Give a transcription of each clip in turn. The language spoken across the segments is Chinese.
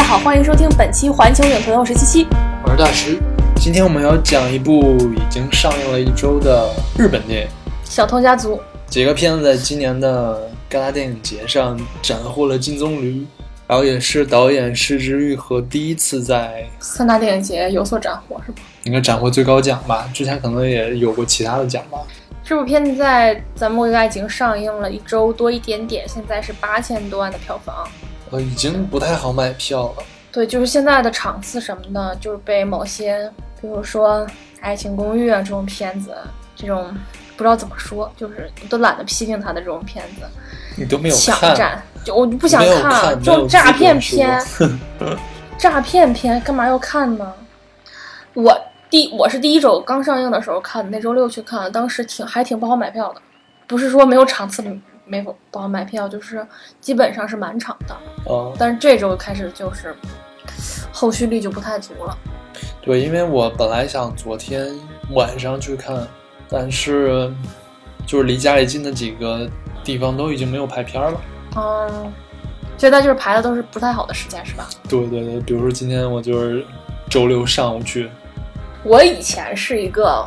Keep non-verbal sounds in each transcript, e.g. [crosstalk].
好，欢迎收听本期环球影评，我是七七。我是大石。今天我们要讲一部已经上映了一周的日本电影《小偷家族》。几个片子在今年的戛纳电影节上斩获了金棕榈，然后也是导演石之愈和第一次在三大电影节有所斩获，是吧？应该斩获最高奖吧？之前可能也有过其他的奖吧。这部片子在咱们国家已经上映了一周多一点点，现在是八千多万的票房。呃，已经不太好买票了。对，就是现在的场次什么的，就是被某些，比如说《爱情公寓》啊这种片子，这种不知道怎么说，就是都懒得批评他的这种片子，你都没有抢看，占，就我就不想看看这种诈骗片 [laughs] 诈骗片干嘛要看呢？我第我是第一周刚上映的时候看的，那周六去看，当时挺还挺不好买票的，不是说没有场次没不不好买票，就是基本上是满场的。嗯，但是这周开始就是后续率就不太足了。对，因为我本来想昨天晚上去看，但是就是离家里近的几个地方都已经没有排片了。嗯，现在就是排的都是不太好的时间，是吧？对对对，比如说今天我就是周六上午去，我以前是一个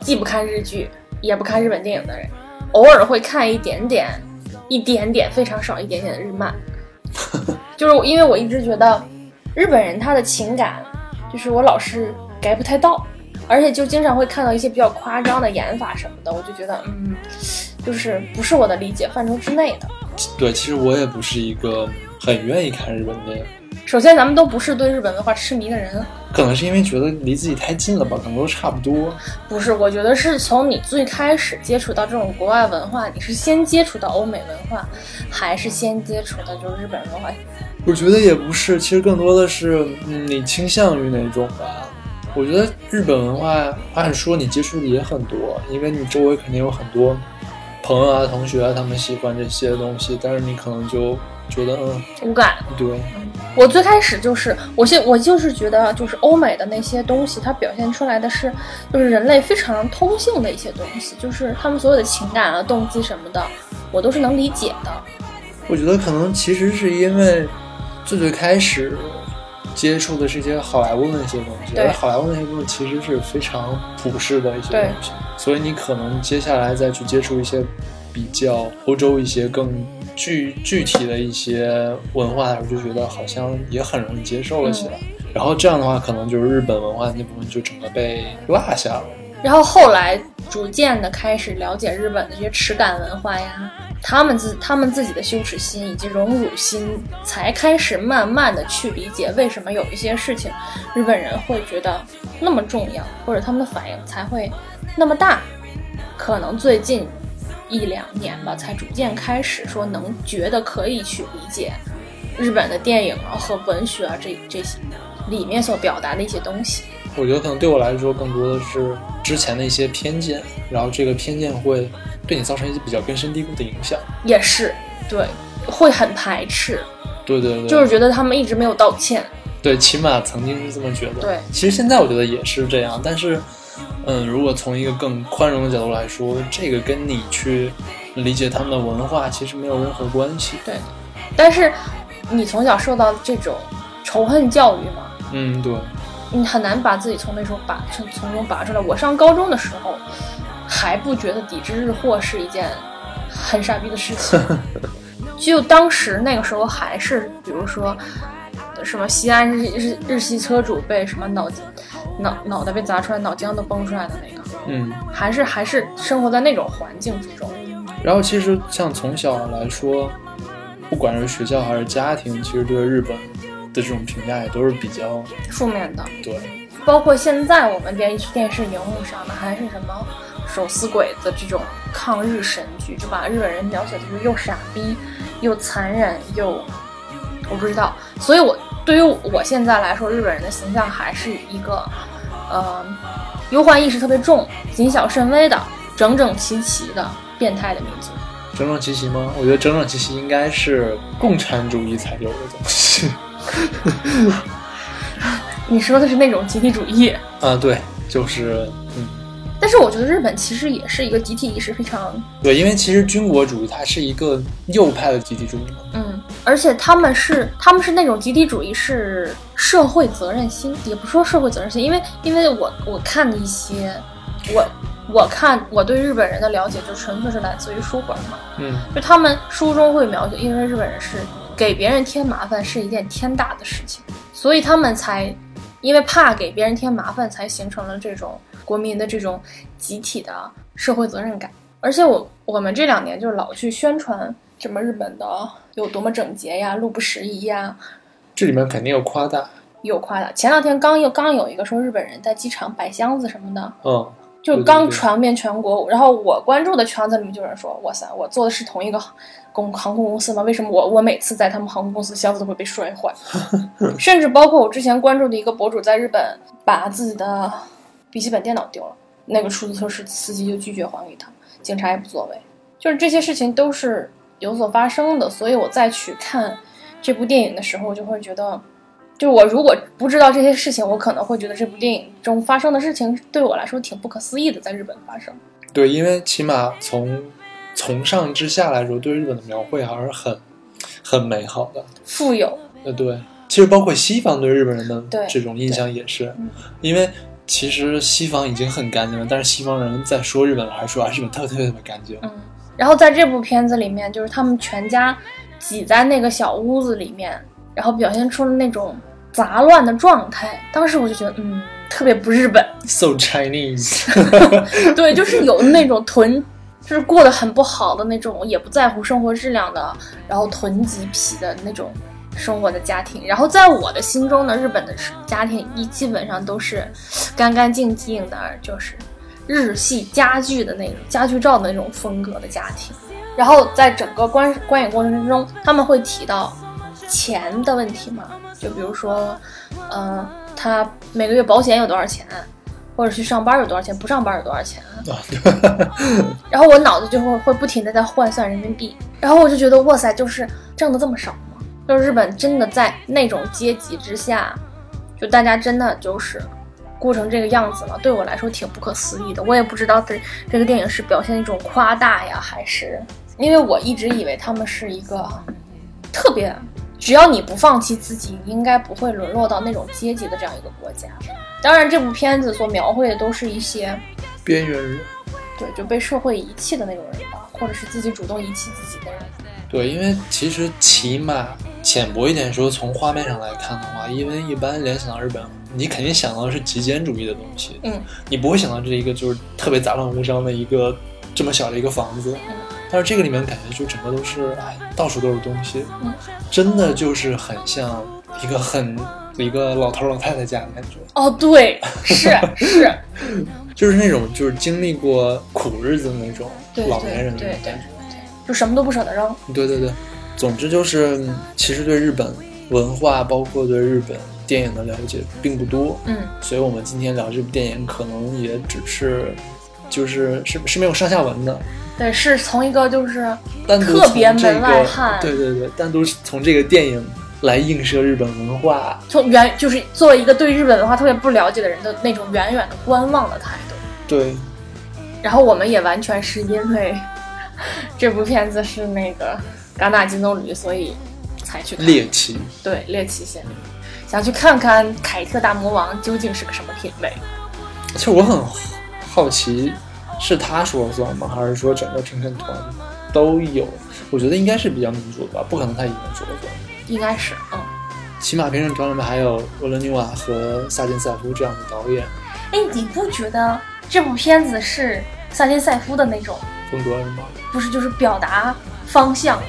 既不看日剧也不看日本电影的人，偶尔会看一点点、一点点非常少一点点的日漫，[laughs] 就是因为我一直觉得日本人他的情感，就是我老是 get 不太到，而且就经常会看到一些比较夸张的演法什么的，我就觉得嗯，就是不是我的理解范畴之内的。对，其实我也不是一个很愿意看日本电影，首先，咱们都不是对日本文化痴迷的人，可能是因为觉得离自己太近了吧，可能都差不多。不是，我觉得是从你最开始接触到这种国外文化，你是先接触到欧美文化，还是先接触的就是日本文化？我觉得也不是，其实更多的是，嗯，你倾向于哪种吧？我觉得日本文化，按说你接触的也很多，因为你周围肯定有很多朋友啊、同学啊，他们喜欢这些东西，但是你可能就觉得，嗯，无感。对，我最开始就是，我现我就是觉得，就是欧美的那些东西，它表现出来的是，就是人类非常通性的一些东西，就是他们所有的情感啊、动机什么的，我都是能理解的。我觉得可能其实是因为最最开始接触的是一些好莱坞的那些东西，而好莱坞那些东西其实是非常普世的一些东西，所以你可能接下来再去接触一些比较欧洲一些更具具体的一些文化的时候，就觉得好像也很容易接受了起来。然后这样的话，可能就是日本文化那部分就整个被落下了。然后后来逐渐的开始了解日本的这些耻感文化呀，他们自他们自己的羞耻心以及荣辱心，才开始慢慢的去理解为什么有一些事情日本人会觉得那么重要，或者他们的反应才会那么大。可能最近一两年吧，才逐渐开始说能觉得可以去理解日本的电影啊和文学啊这这些里面所表达的一些东西。我觉得可能对我来说，更多的是之前的一些偏见，然后这个偏见会对你造成一些比较根深蒂固的影响。也是对，会很排斥，对对对，就是觉得他们一直没有道歉。对，起码曾经是这么觉得。对，其实现在我觉得也是这样，但是，嗯，如果从一个更宽容的角度来说，这个跟你去理解他们的文化其实没有任何关系。对，但是你从小受到这种仇恨教育嘛，嗯，对，你很难把自己从那时候拔从从中拔出来。我上高中的时候还不觉得抵制日货是一件很傻逼的事情，[laughs] 就当时那个时候还是比如说什么西安日日日系车主被什么脑脑脑袋被砸出来，脑浆都崩出来的那个，嗯。还是还是生活在那种环境之中。然后其实像从小来说，不管是学校还是家庭，其实对日本的这种评价也都是比较负面的，对。包括现在我们电视电视荧幕上的还是什么手撕鬼子这种抗日神剧，就把日本人描写的是又傻逼又残忍又我不知道，所以我对于我现在来说，日本人的形象还是一个呃忧患意识特别重、谨小慎微的、整整齐齐的变态的民族。整整齐齐吗？我觉得整整齐齐应该是共产主义才有的东西。[laughs] 你说的是那种集体主义？啊，对，就是嗯，但是我觉得日本其实也是一个集体意识非常，对，因为其实军国主义它是一个右派的集体主义嘛。嗯，而且他们是他们是那种集体主义是社会责任心，也不说社会责任心，因为因为我我看的一些，我我看我对日本人的了解就纯粹是来自于书本嘛，嗯，就他们书中会描写，因为日本人是给别人添麻烦是一件天大的事情，所以他们才因为怕给别人添麻烦，才形成了这种国民的这种集体的社会责任感。而且我我们这两年就老去宣传什么日本的有多么整洁呀、路不拾遗呀，这里面肯定有夸大。有夸大。前两天刚又刚有一个说日本人在机场摆箱子什么的，嗯，就刚传遍全国，然后我关注的圈子里面就有人说：“哇塞，我做的是同一个公航空公司吗？为什么我我每次在他们航空公司箱子都会被摔坏？[laughs] ”甚至包括我之前关注的一个博主在日本把自己的笔记本电脑丢了，那个出租车司司机就拒绝还给他，警察也不作为。就是这些事情都是有所发生的，所以我再去看这部电影的时候，就会觉得。就我如果不知道这些事情，我可能会觉得这部电影中发生的事情对我来说挺不可思议的，在日本发生。对，因为起码从从上至下来说，对日本的描绘还是很很美好的。富有，呃，对，其实包括西方对日本人的这种印象也是嗯，因为其实西方已经很干净了，但是西方人在说日本还说啊，日本特别特别特别干净。嗯。然后在这部片子里面，就是他们全家挤在那个小屋子里面，然后表现出了那种杂乱的状态。当时我就觉得，嗯，特别不日本。So Chinese，[laughs] 对，就是有那种囤，就是过得很不好的那种，也不在乎生活质量的，然后囤积癖的那种生活的家庭。然后在我的心中呢，日本的家庭一基本上都是干干净净的，就是日系家具的那种家具照的那种风格的家庭。然后在整个观观影过程之中，他们会提到钱的问题嘛，就比如说，嗯、他每个月保险有多少钱，或者去上班有多少钱，不上班有多少钱。然后我脑子就会会不停的在换算人民币，然后我就觉得哇塞，就是挣的这么少吗？就是日本真的在那种阶级之下，就大家真的就是过成这个样子了，对我来说挺不可思议的。我也不知道这这个电影是表现一种夸大呀，还是因为我一直以为他们是一个特别，只要你不放弃自己，你应该不会沦落到那种阶级的这样一个国家。当然，这部片子所描绘的都是一些边缘人。对就被社会遗弃的那种人吧，或者是自己主动遗弃自己的人。对，因为其实起码浅薄一点说，从画面上来看的话，因为一般联想到日本，你肯定想到的是极简主义的东西，嗯，你不会想到这一个就是特别杂乱无章的一个这么小的一个房子。但是这个里面感觉就整个都是，哎，到处都是东西，嗯真的就是很像一个很一个老头老太太家的感觉，哦，对，[laughs] 是是，[laughs] 就是那种就是经历过苦日子的那种对老年人的对对对那种感觉。就什么都不舍得扔。对对对，总之就是，嗯其实对日本文化，包括对日本电影的了解并不多，嗯，所以我们今天聊这部电影，可能也只是，就是是是没有上下文的，对，是从一个就是特别门外个，汉，对对对，单独从这个电影来映射日本文化，从远就是作为一个对日本文化特别不了解的人的那种远远的观望的态度。对然后我们也完全是因为 [laughs] 这部片子是那个戛纳金棕榈，所以才去。猎奇。对猎奇心理，想去看看凯特大魔王究竟是个什么品味。其实我很好奇，是他说了算吗？还是说整个评审团都有？我觉得应该是比较民主的吧，不可能他一个人说了算。应该是，嗯，起码评审团里面还有沃伦纽瓦和萨金塞夫这样的导演哎，你不觉得这部片子是萨金塞夫的那种，风格是吗？不是就是表达方向吗？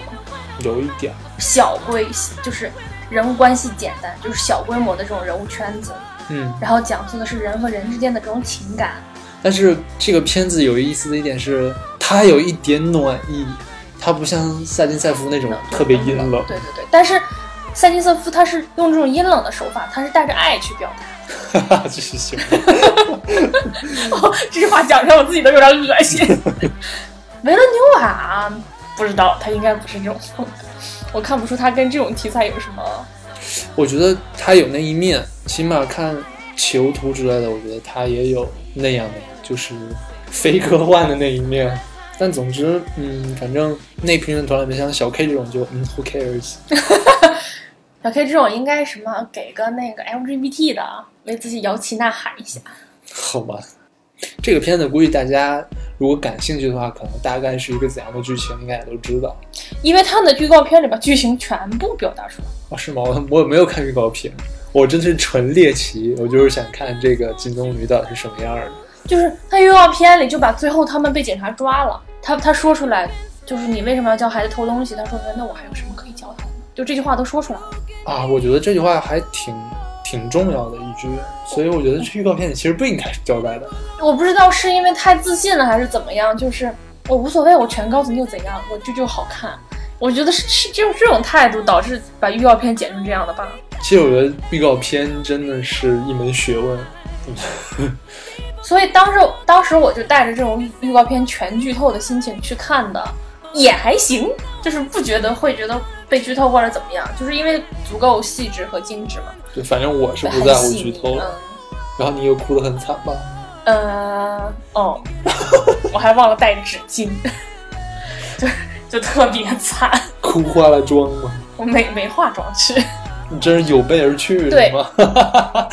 有一点儿，小规就是人物关系简单，就是小规模的这种人物圈子，嗯。然后讲述的是人和人之间的这种情感。但是这个片子有意思的一点是，它有一点暖意，它不像萨金塞夫那种特别阴冷。对对对，但是塞金瑟夫他是用这种阴冷的手法，他是带着爱去表达。哈哈，这是行。[laughs] 哦，这句话讲出来我自己都有点恶心。维伦纽瓦不知道，他应该不是这种风格，我看不出他跟这种题材有什么。我觉得他有那一面，起码看囚徒之类的，我觉得他也有那样的，就是非科幻的那一面。但总之，嗯，反正那评论团里面像小 K 这种就嗯，Who cares？[laughs] 小 K 这种应该什么给个那个 LGBT 的，为自己摇旗呐喊一下。好吧，这个片子估计大家如果感兴趣的话，可能大概是一个怎样的剧情，应该也都知道。因为他们的预告片里把剧情全部表达出来。啊，是吗？我我没有看预告片，我真的是纯猎奇，我就是想看这个金棕榈到底是什么样的。就是他预告片里就把最后他们被警察抓了，他他说出来，就是你为什么要教孩子偷东西？他说那我还有什么可以教他的？就这句话都说出来了。啊，我觉得这句话还挺挺重要的一句，所以我觉得这预告片里其实不应该是交代的。我不知道是因为太自信了还是怎么样，就是我无所谓，我全告诉你又怎样，我这就好看。我觉得是是就是这种态度导致把预告片剪成这样的吧。其实我觉得预告片真的是一门学问。所以当时当时我就带着这种预告片全剧透的心情去看的，也还行，就是不觉得会觉得被剧透或者怎么样，就是因为足够细致和精致嘛。对，反正我是不在乎剧透。嗯。然后你又哭得很惨吧？呃，哦，[laughs] 我还忘了带纸巾，[laughs] 就就特别惨。[laughs] 哭花了妆吗？我没没化妆去。你真是有备而去对吗？[laughs]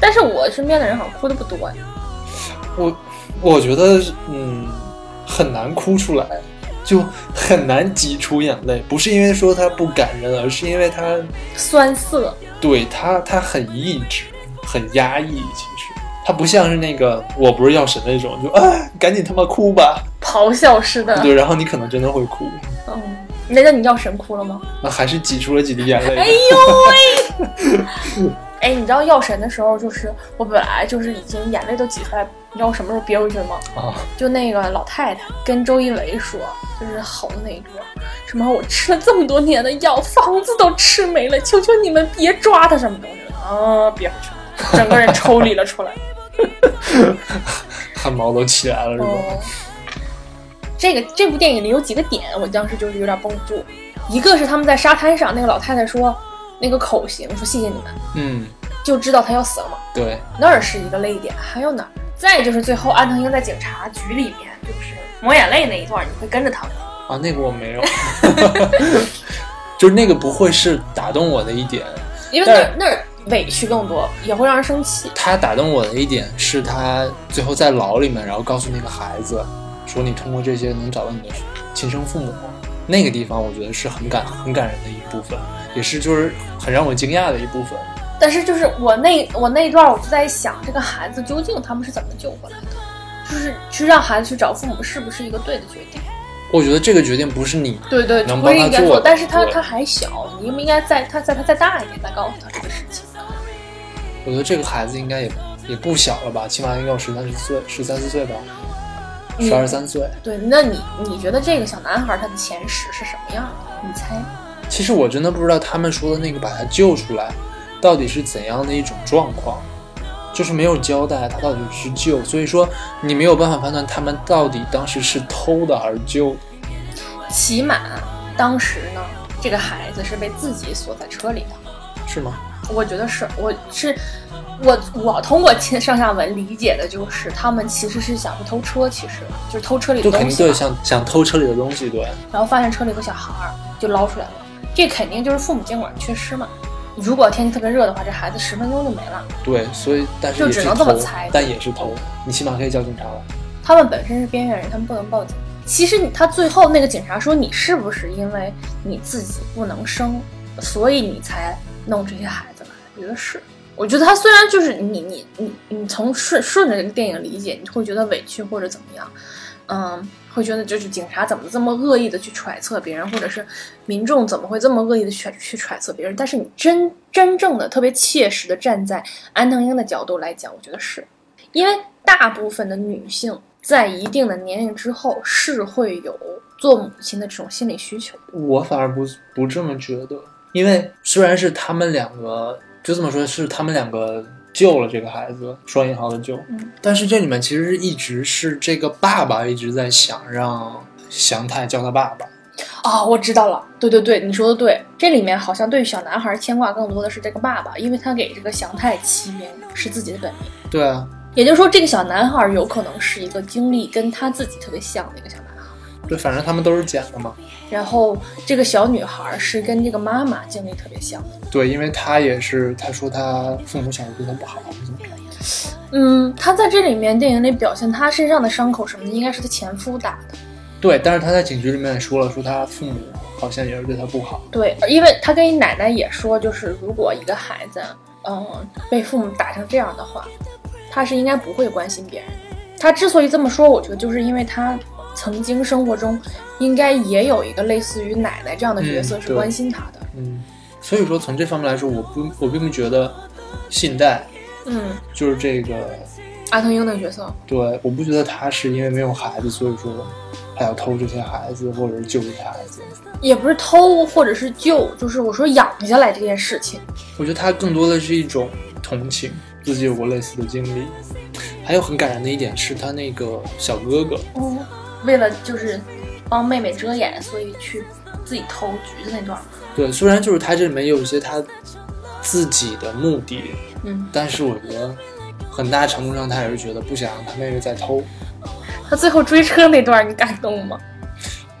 但是我身边的人好像哭的不多呀。我我觉得嗯很难哭出来，就很难挤出眼泪。不是因为说它不感人，而是因为它酸涩。对它它很抑制，很压抑。其实它不像是那个我不是药神那种，就啊赶紧他妈哭吧，咆哮似的。对，然后你可能真的会哭。嗯，那那你药神哭了吗？那还是挤出了几滴眼泪。哎呦喂！[laughs] 哎，你知道药神的时候，就是我本来就是已经眼泪都挤出来，你知道我什么时候憋回去的吗？啊，就那个老太太跟周一围说，就是吼的那一段，什么我吃了这么多年的药，房子都吃没了，求求你们别抓他什么东西了啊！憋回去了，整个人抽离了出来，[laughs] 汗毛都起来了，是吧？哦，这个这部电影里有几个点，我当时就是有点绷不住，一个是他们在沙滩上，那个老太太说。那个口型说谢谢你们，嗯，就知道他要死了嘛。对，那儿是一个泪点，还有哪儿？再就是最后安藤英在警察局里面就是抹眼泪那一段，你会跟着他吗？啊，那个我没有，[laughs] 就是那个不会是打动我的一点，因为那儿那儿委屈更多，也会让人生气。他打动我的一点是他最后在牢里面，然后告诉那个孩子说你通过这些能找到你的亲生父母，那个地方我觉得是很感很感人的一部分。也是，就是很让我惊讶的一部分。但是，就是我那我那一段，我就在想，这个孩子究竟他们是怎么救过来的？就是去让孩子去找父母，是不是一个对的决定？我觉得这个决定不是你对对能帮他做，但是他他还小，你应不应该再他再他再大一点再告诉他这个事情？我觉得这个孩子应该也也不小了吧，起码应该有十三四岁，十三四岁吧，十二三岁。对，那你你觉得这个小男孩他的前史是什么样的？你猜？其实我真的不知道他们说的那个把他救出来，到底是怎样的一种状况，就是没有交代他到底是救，所以说你没有办法判断他们到底当时是偷的而救。起码当时呢，这个孩子是被自己锁在车里的，是吗？我觉得是，我是我我通过上下文理解的就是他们其实是想去偷车，其实就是偷车里的东西，对，想想偷车里的东西，对，然后发现车里有个小孩儿，就捞出来了。这肯定就是父母监管缺失嘛。如果天气特别热的话，这孩子十分钟就没了。对，所以但是就只能这么猜，但也是偷。你起码可以叫警察了。他们本身是边缘人，他们不能报警。其实他最后那个警察说：“你是不是因为你自己不能生，所以你才弄这些孩子来？”我觉得是。我觉得他虽然就是你你你你从顺顺着这个电影理解，你会觉得委屈或者怎么样，嗯。会觉得就是警察怎么这么恶意的去揣测别人，或者是民众怎么会这么恶意的去去揣测别人？但是你真真正的特别切实的站在安藤英的角度来讲，我觉得是因为大部分的女性在一定的年龄之后是会有做母亲的这种心理需求。我反而不不这么觉得，因为虽然是他们两个，就这么说，是他们两个。救了这个孩子，双引号的救。嗯，但是这里面其实一直是这个爸爸一直在想让祥太叫他爸爸。啊，我知道了，对对对，你说的对。这里面好像对小男孩牵挂更多的是这个爸爸，因为他给这个祥太起名是自己的本名。对啊，也就是说，这个小男孩有可能是一个经历跟他自己特别像的一个小男孩。对，反正他们都是捡的嘛。然后这个小女孩是跟这个妈妈经历特别像。对，因为她也是，她说她父母小时候对她不好，怎么着？嗯，她在这里面电影里表现她身上的伤口什么的，应该是她前夫打的。对，但是她在警局里面也说了，说她父母好像也是对她不好。对，因为她跟奶奶也说，就是如果一个孩子，嗯，被父母打成这样的话，他是应该不会关心别人。他之所以这么说，我觉得就是因为他曾经生活中应该也有一个类似于奶奶这样的角色是关心他的。嗯，所以说从这方面来说，我不，我并不觉得信贷嗯，就是这个，阿腾英那个角色，对，我不觉得他是因为没有孩子，所以说他要偷这些孩子，或者是救这些孩子。也不是偷或者是救，就是我说养下来这件事情。我觉得他更多的是一种同情，自己有过类似的经历。还有很感人的一点是他那个小哥哥，嗯，为了就是帮妹妹遮掩，所以去自己偷橘子那段儿。对，虽然就是他这里面有一些他自己的目的，嗯，但是我觉得很大程度上他也是觉得不想让他妹妹再偷。他最后追车那段，你感动吗？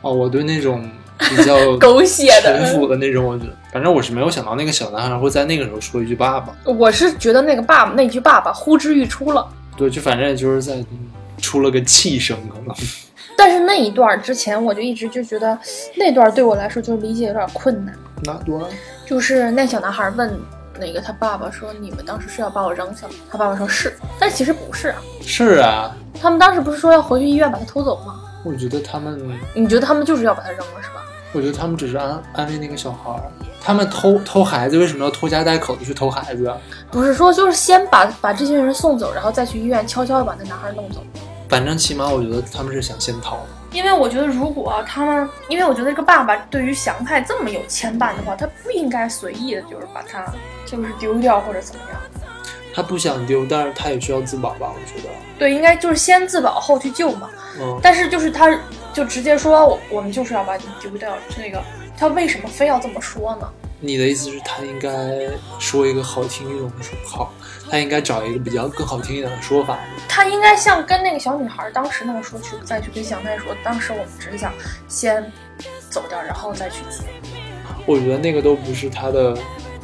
哦，我对那种比较 [laughs] 狗血的陈腐的那种，我觉得，反正我是没有想到那个小男孩会在那个时候说一句“爸爸我是觉得那个爸爸那句“爸爸”呼之欲出了。”。对，就反正也就是在嗯出了个气声，可能。但是那一段儿之前，我就一直就觉得那段儿对我来说就是理解有点困难。哪多就是那小男孩问那个他爸爸说：“你们当时是要把我扔下吗？”他爸爸说是，但其实不是啊。是啊，他们当时不是说要回去医院把他偷走吗？我觉得他们，你觉得他们就是要把他扔了是吧？我觉得他们只是安安慰那个小孩儿。他们偷偷孩子，为什么要拖家带口的去偷孩子啊？不是说就是先把把这些人送走，然后再去医院悄悄的把那男孩弄走。反正起码我觉得他们是想先逃。因为我觉得，如果他们，因为我觉得这个爸爸对于祥太这么有牵绊的话，他不应该随意的，就是把他就是丢掉或者怎么样。他不想丢，但是他也需要自保吧？我觉得。对，应该就是先自保后去救嘛。嗯，但是就是他就直接说，我我们就是要把你丢掉。这个他为什么非要这么说呢？你的意思是，他应该说一个好听一点的说好，他应该找一个比较更好听一点的说法。他应该像跟那个小女孩当时那么说去，再去跟祥太说，当时我们只是想先走掉，然后再去接。我觉得那个都不是他的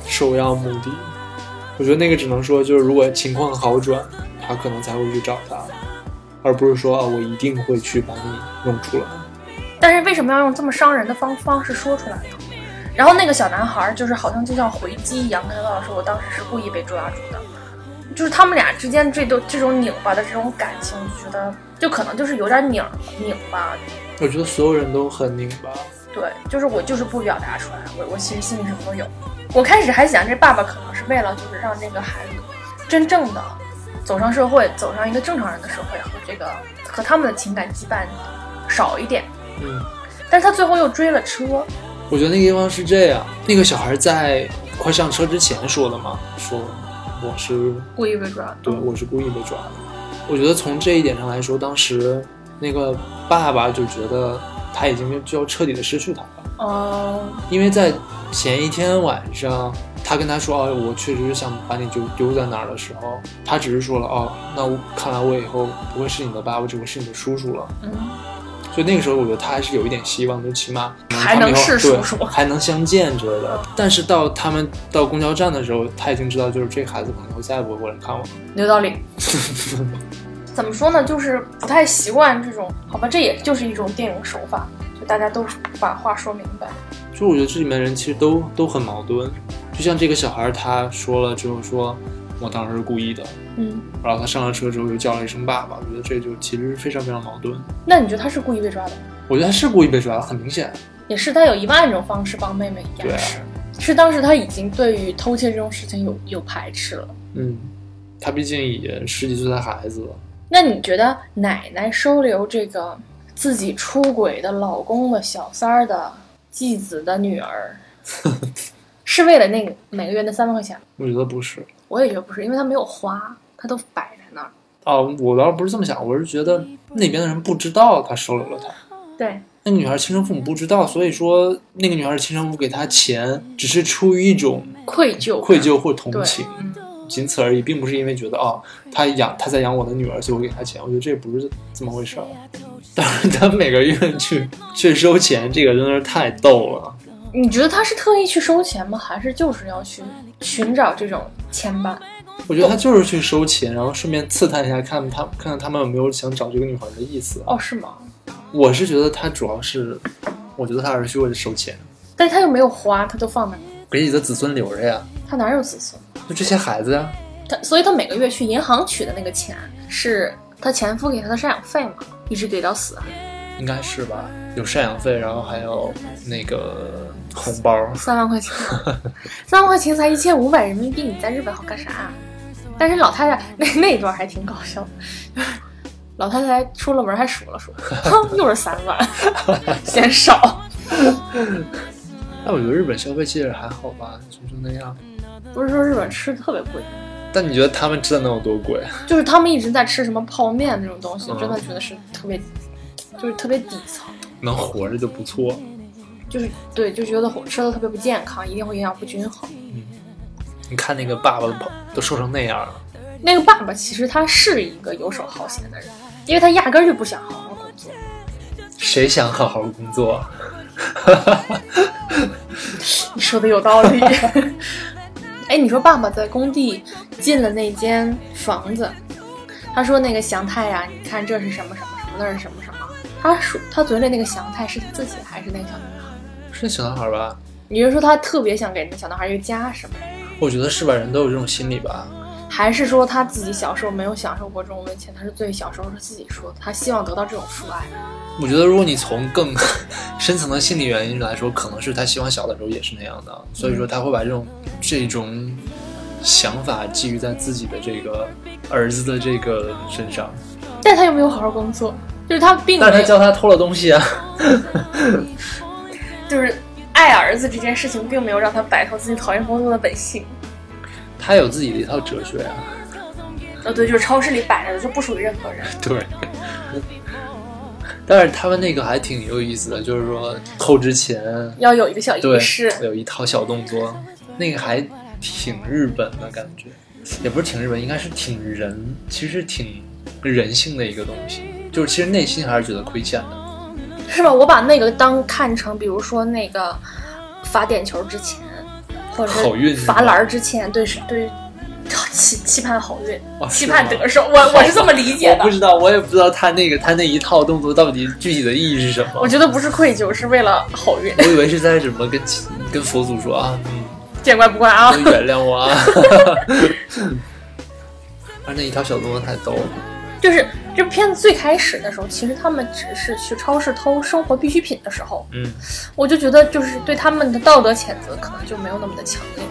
首要目的。我觉得那个只能说，就是如果情况好转，他可能才会去找他，而不是说啊，我一定会去把你弄出来。但是为什么要用这么伤人的方方式说出来呢？然后那个小男孩就是好像就像回击一样，跟他爸爸说：“我当时是故意被抓住的。”就是他们俩之间这都这种拧巴的这种感情，就觉得就可能就是有点拧拧巴。我觉得所有人都很拧巴。对，就是我就是不表达出来，我我其实心里什么都有。我开始还想，这爸爸可能是为了就是让这个孩子真正的走上社会，走上一个正常人的社会，和这个和他们的情感羁绊少一点。嗯，但是他最后又追了车，我觉得那个地方是这样，那个小孩在快上车之前说的嘛，说我是故意被抓的。对我是故意被抓的。我觉得从这一点上来说，当时那个爸爸就觉得他已经就要彻底的失去他了。哦，因为在前一天晚上，他跟他说：“哦，我确实是想把你就丢在那儿的时候，他只是说了哦，那我看来我以后不会是你的爸爸，只会是你的叔叔了。嗯，”所以那个时候，我觉得他还是有一点希望，就起码还能是叔叔还能相见之类的。但是到他们到公交站的时候，他已经知道，就是这孩子可能再也不会过来看我了。有道理。[laughs] 怎么说呢？就是不太习惯这种，好吧，这也就是一种电影手法，就大家都把话说明白。就我觉得这里面人其实都都很矛盾，就像这个小孩他说了之后说，我当时是故意的，嗯，然后他上了车之后又叫了一声爸爸，我觉得这就其实是非常非常矛盾。那你觉得他是故意被抓的吗？我觉得他是故意被抓的，很明显。也是，他有一万种方式帮妹妹掩饰。是当时他已经对于偷窃这种事情有有排斥了。嗯，他毕竟也十几岁的孩子了。那你觉得奶奶收留这个自己出轨的老公的小三儿的继子的女儿，[laughs] 是为了那个每个月那三万块钱吗？我觉得不是。我也觉得不是，因为他没有花，他都摆在那儿。哦，我倒不是这么想，我是觉得那边的人不知道他收留了他。对，那个女孩亲生父母不知道，所以说那个女孩的亲生父母给她钱，只是出于一种愧疚，愧疚或同情。嗯仅此而已，并不是因为觉得哦，他养他在养我的女儿，所以我给他钱。我觉得这不是这么回事儿。但是他每个月去去收钱，这个真的是太逗了。你觉得他是特意去收钱吗？还是就是要去寻找这种牵绊？我觉得他就是去收钱，然后顺便刺探一下，看他看看他们有没有想找这个女孩的意思。哦，是吗？我是觉得他主要是，我觉得他还是去为了收钱，但是他又没有花，他都放那儿，给你的子孙留着呀，他哪有子孙？就这些孩子呀。他所以，他每个月去银行取的那个钱是他前夫给他的赡养费嘛，一直给到死啊。应该是吧，有赡养费，然后还有那个红包，三万块钱，[laughs] 三万块钱才一千五百人民币，你在日本好干啥、啊？但是老太太 [laughs] 那那一段还挺搞笑的，老太太出了门还数了数，[laughs] 哼，又是三万，嫌少。但我觉得日本消费其实还好吧，就就那样。不是说日本吃的特别贵，但你觉得他们真的能有多贵？就是他们一直在吃什么泡面那种东西，嗯真的觉得是特别，就是特别底层，能活着就不错。就是对，就觉得吃的特别不健康，一定会营养不均衡。嗯你看那个爸爸都瘦成那样了，那个爸爸其实他是一个游手好闲的人，因为他压根儿就不想好好工作。谁想好好工作？[laughs] 你说的有道理。[laughs] 哎，你说爸爸在工地进了那间房子，他说那个祥太呀、你看这是什么什么什么，那是什么什么。他说他嘴里那个祥太是他自己还是那个小？是小男孩吧？你是说他特别想给那个小男孩一个家是吗？我觉得是吧，人都有这种心理吧。还是说他自己小时候没有享受过这种温情？他是最小时候是自己说的，他希望得到这种父爱。我觉得，如果你从更 [laughs] 深层的心理原因来说，可能是他希望小的时候也是那样的，所以说他会把这种这种想法寄予在自己的这个儿子的这个身上。但他又没有好好工作，就是他并但是他没有，教他偷了东西啊，[laughs] 就是爱儿子这件事情，并没有让他摆脱自己讨厌工作的本性。他有自己的一套哲学啊。呃，对，就是超市里摆着的就不属于任何人。[laughs] 对。但是他们那个还挺有意思的，就是说偷之前要有一个小仪对式，有一套小动作，那个还挺日本的感觉，也不是挺日本，应该是挺人，其实挺人性的一个东西，就是其实内心还是觉得亏欠的。是吧？我把那个当看成，比如说那个罚点球之前，或者好运是罚篮儿之前，对是对期期盼好运，哦期盼得手。我我是这么理解的我不。知道，我也不知道他那个他那一套动作到底具体的意义是什么。我觉得不是愧疚，是为了好运。我以为是在什么跟跟佛祖说啊，嗯，[laughs] 见怪不怪啊能！原谅我啊。[laughs] [laughs] 而那一条小动作太逗了。就是这片子最开始的时候，其实他们只是去超市偷生活必需品的时候，嗯，我就觉得就是对他们的道德谴责可能就没有那么的强烈。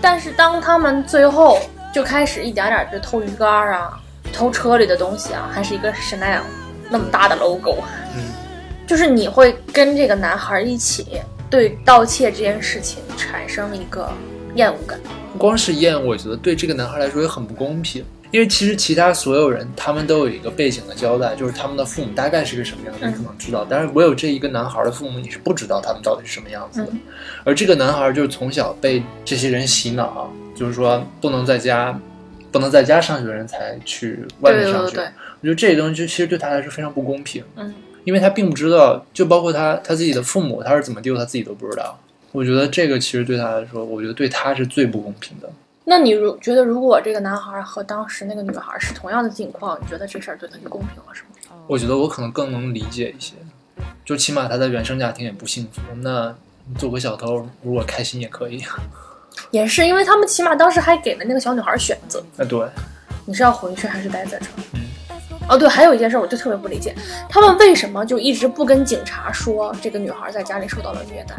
但是当他们最后就开始一点点就偷鱼竿啊、偷车里的东西啊，还是一个 Chanel 那么大的 logo，嗯，就是你会跟这个男孩一起对盗窃这件事情产生一个厌恶感。不光是厌恶，我觉得对这个男孩来说也很不公平。因为其实其他所有人他们都有一个背景的交代，就是他们的父母大概是个什么样的，你可能知道，但是唯有这一个男孩的父母，你是不知道他们到底是什么样子的。嗯而这个男孩就是从小被这些人洗脑，就是说不能在家，不能在家上学的人才去外面上学。我觉得这些东西就其实对他来说非常不公平，嗯，因为他并不知道，就包括他他自己的父母他是怎么丢，他自己都不知道。我觉得这个其实对他来说，我觉得对他是最不公平的。那你如觉得，如果这个男孩和当时那个女孩是同样的境况，你觉得这事儿对他就公平了，是吗？我觉得我可能更能理解一些，就起码他在原生家庭也不幸福。那做个小偷，如果开心也可以。[laughs] 也是因为他们起码当时还给了那个小女孩选择，啊，对，你是要回去还是待在这儿？嗯。哦，对，还有一件事我就特别不理解，他们为什么就一直不跟警察说这个女孩在家里受到了虐待？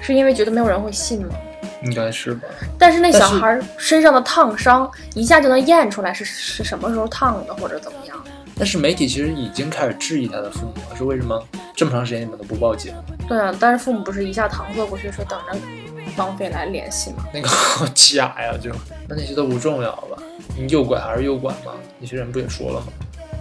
是因为觉得没有人会信吗？应该是吧。但是那小孩身上的烫伤一下就能验出来是是什么时候烫的，或者怎么样？但是媒体其实已经开始质疑他的父母了，说为什么这么长时间你们都不报警？对啊，但是父母不是一下搪塞过去说等着绑匪来联系吗？那个好假呀，就那那些都不重要吧？你诱拐还是诱拐嘛？那些人不也说了吗？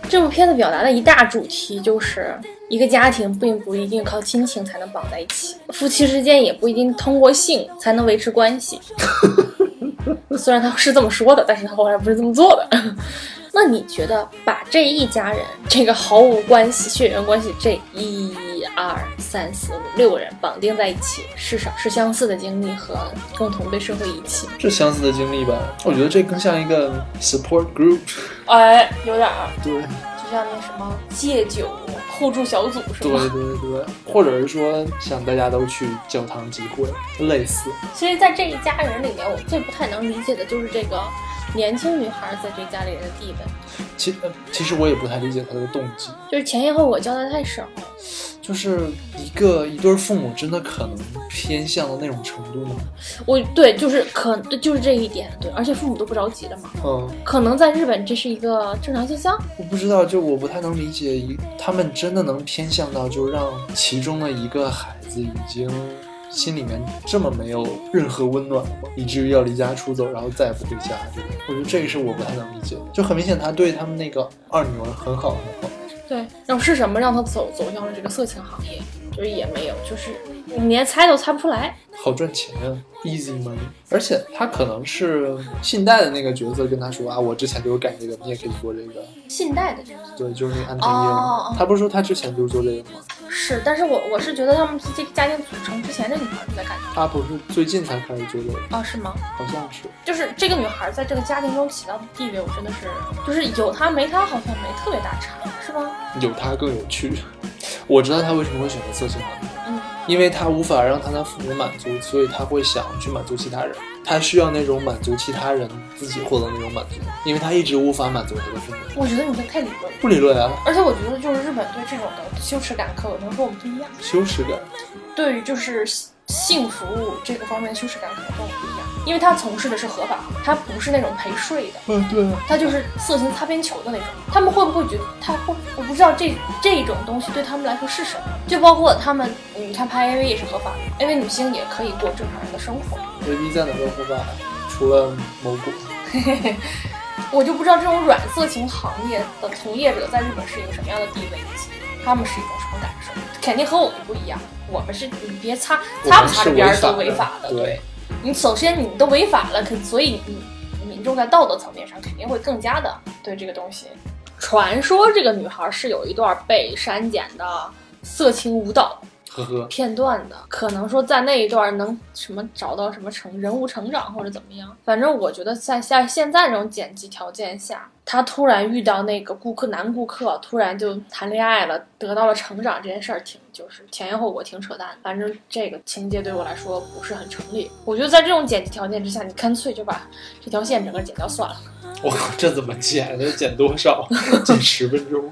这部片子表达的一大主题就是，一个家庭并不一定靠亲情才能绑在一起，夫妻之间也不一定通过性才能维持关系。[laughs] 虽然他是这么说的，但是他后来不是这么做的。[laughs] 那你觉得把这一家人，这个毫无关系、血缘关系，这一二三四五六个人绑定在一起，是少是相似的经历和共同被社会遗弃？是相似的经历吧，我觉得这更像一个 support group。哎，有点儿，对，就像那什么戒酒互助小组是对？对对，或者是说像大家都去教堂集会，类似。其实，在这一家人里面，我最不太能理解的就是这个年轻女孩在这家里人的地位，其呃其实我也不太理解他的动机，就是前因后果交代太少。就是一个一对父母真的可能偏向到那种程度吗？我对，就是可就是这一点，对，而且父母都不着急的嘛，嗯，可能在日本这是一个正常现象。我不知道，就我不太能理解，一他们真的能偏向到就让其中的一个孩子已经心里面这么没有任何温暖吗？以至于要离家出走，然后再也不回家这种。我觉得这个是我不太能理解的，就很明显他对他们那个二女儿很好很好。对，然后是什么让他走走向了这个色情行业？就是也没有，就是你连猜都猜不出来。好赚钱啊，easy money。而且他可能是信贷的那个角色跟他说啊，我之前就有干这个，你也可以做这个。信贷的这个对，就是那个安藤哦英，他不是说他之前就做这个吗？是，但是我我是觉得他们这个家庭组成之前，这女孩就在干这他不是最近才开始做这个，个啊？是吗？好像是。就是这个女孩在这个家庭中起到的地位，我真的是，就是有她没她好像没特别大差，是吗？有她更有趣。我知道他为什么会选择色情行业，嗯，因为他无法让他的父母满足，所以他会想去满足其他人。他需要那种满足其他人自己获得那种满足，因为他一直无法满足他的父母。我觉得你这太理论了，不理论啊，而且我觉得就是日本对这种的羞耻感可能和我们不一样，羞耻感。对于就是性服务这个方面的羞耻感可能跟我们不一样，因为他从事的是合法，他不是那种陪睡的。嗯，对啊。他就是色情擦边球的那种，他们会不会觉得他会？我不知道这这种东西对他们来说是什么，就包括他们，你看拍 AV 也是合法的，AV 女星也可以过正常人的生活，A B 在哪都合法，除了某国。[laughs] 我就不知道这种软色情行业的从业者在日本是一个什么样的地位，以及他们是一种什么感受，肯定和我们不一样，我们是你别擦擦不擦着边儿都违法的，对对。你首先你都违法了，肯所以你民众在道德层面上肯定会更加的对这个东西。传说这个女孩是有一段被删减的色情舞蹈呵呵，片段的，可能说在那一段能什么找到什么成人物成长或者怎么样。反正我觉得在在现在这种剪辑条件下，他突然遇到那个顾客男顾客，突然就谈恋爱了，得到了成长这件事儿，挺就是前因后果挺扯淡。反正这个情节对我来说不是很成立。我觉得在这种剪辑条件之下，你干脆就把这条线整个剪掉算了。[laughs] 我靠，这怎么剪？这剪多少？[laughs] 剪十分钟？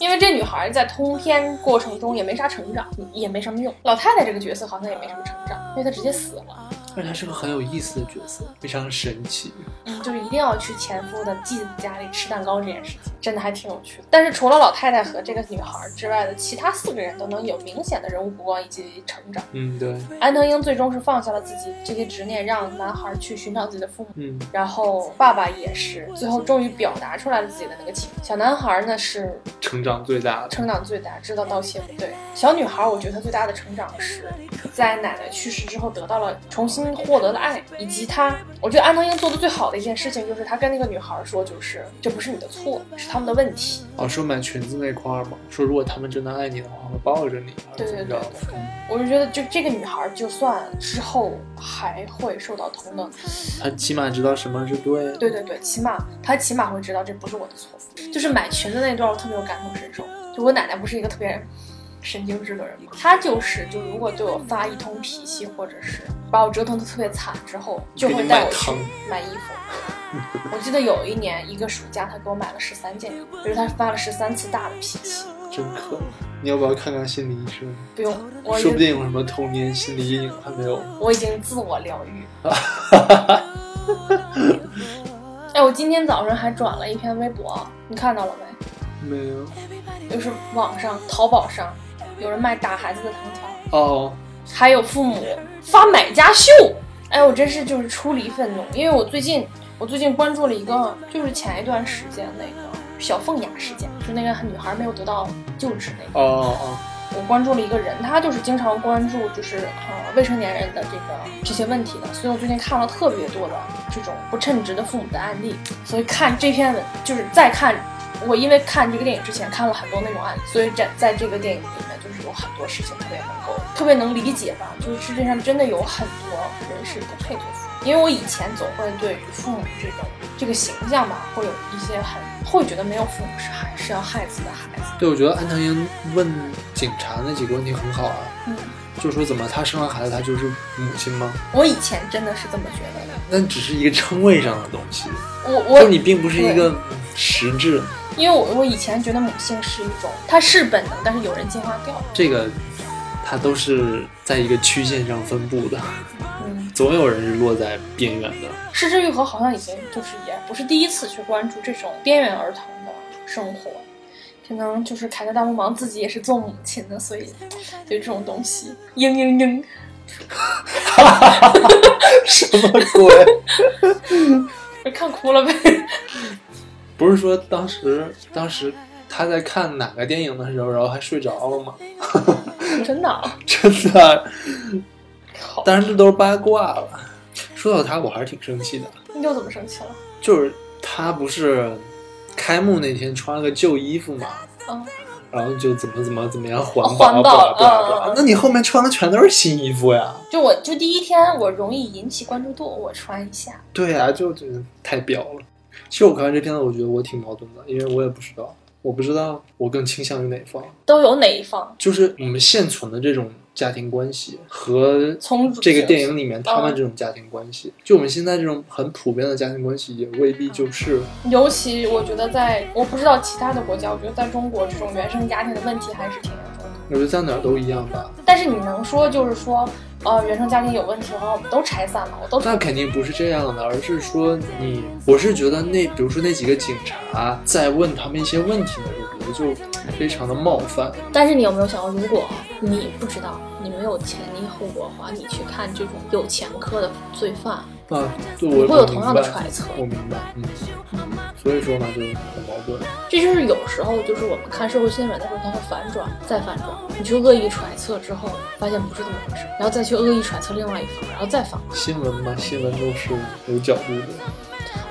因为这女孩在通篇过程中也没啥成长，也没什么用。老太太这个角色好像也没什么成长，因为她直接死了。而且他是个很有意思的角色，非常神奇。嗯，就是一定要去前夫的继子家里吃蛋糕这件事情，真的还挺有趣的。但是除了老太太和这个女孩之外的其他四个人都能有明显的人物弧光以及成长。嗯，对，安藤英最终是放下了自己这些执念，让男孩去寻找自己的父母。嗯，然后爸爸也是，最后终于表达出来了自己的那个情。小男孩呢是成长最大的。成长最大，知道道歉不对。小女孩，我觉得她最大的成长是在奶奶去世之后得到了重新获得了爱，以及他，我觉得安藤英做的最好的一件事情就是他跟那个女孩说，就是这不是你的错，是他们的问题。哦，说买裙子那块儿嘛，说如果他们真的爱你的话，会抱着你，还对对对？嗯，我就觉得，就这个女孩，就算之后还会受到同等，她起码知道什么是对。对对对，起码她起码会知道这不是我的错。就是买裙子那段，我特别有感同身受。就我奶奶不是一个特别神经质的人嘛，他就是就如果对我发一通脾气，或者是把我折腾的特别惨之后，就会带我去买衣服。我记得有一年一个暑假，他给我买了十三件衣服，就是他发了十三次大的脾气。真可怜。你要不要看看心理医生？不用，我说不定有什么童年心理阴影还没有。我已经自我疗愈。[laughs] 哎，我今天早上还转了一篇微博，你看到了没？没有。就是网上淘宝上有人卖打孩子的藤条，哦，还有父母发买家秀。哎，我真是就是出离愤怒，因为我最近我最近关注了一个，就是前一段时间那个小凤雅事件，就那个女孩没有得到救治那个。哦哦哦，我关注了一个人，他就是经常关注就是呃未成年人的这个这些问题的，所以我最近看了特别多的这种不称职的父母的案例，所以看这篇文就是再看，我因为看这个电影之前看了很多那种案例，所以在在这个电影里面就是有很多事情特别能够特别能理解吧，就是世界上真的有很多人是不配做父母，因为我以前总会对于父母这种这个形象吧，会有一些很会觉得没有父母是害是要害自己的孩子，对，我觉得安藤英问警察那几个问题很好啊，嗯，就说怎么他生完孩子他就是母亲吗？我以前真的是这么觉得的，那只是一个称谓上的东西，我我就你并不是一个实质。因为我我以前觉得母性是一种，它是本能，但是有人进化掉。这个，它都是在一个曲线上分布的，嗯，总有人是落在边缘的。失之愈合好像已经就是也不是第一次去关注这种边缘儿童的生活，可能就是凯特大魔王自己也是做母亲的，所以对这种东西，嘤嘤嘤，[laughs] 什么鬼？[laughs] 被看哭了呗。不是说当时当时他在看哪个电影的时候，然后还睡着了吗？[laughs] [laughs] 真的啊？真的，好，当然这都是八卦了。说到他，我还是挺生气的，你又怎么生气了？就是他不是开幕那天穿了个旧衣服嘛，嗯，然后就怎么怎么怎么样环环保不啦不啦不啦嗯嗯嗯那你后面穿的全都是新衣服呀？就我就第一天我容易引起关注度，我穿一下。对呀、就觉得太彪了。其实我看完这片子，我觉得我挺矛盾的，因为我也不知道，我不知道我更倾向于哪方。都有哪一方？就是我们现存的这种家庭关系和从这个电影里面他们嗯这种家庭关系，就我们现在这种很普遍的家庭关系，也未必就是尤其我觉得在我不知道其他的国家，我觉得在中国这种原生家庭的问题还是挺严重的。我觉得在哪儿都一样吧。但是你能说就是说，呃，原生家庭有问题的话，我们都拆散了，我都那肯定不是这样的，而是说你，我是觉得那，比如说那几个警察在问他们一些问题的时候，我觉得就非常的冒犯。但是你有没有想过，如果你不知道，你没有前因后果的话，你去看这种有前科的罪犯，啊，对我会有同样的揣测。我明白，嗯，所以说嘛，就很矛盾。这就是有时候就是我们看社会新闻的时候，它会反转再反转，你去恶意揣测之后，发现不是这么回事，然后再去恶意揣测另外一方，然后再反。新闻嘛，新闻都是有角度的。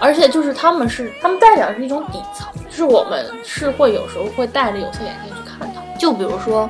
而且就是他们是，他们代表的是一种底层，就是我们是会有时候会戴着有色眼镜去看他们。就比如说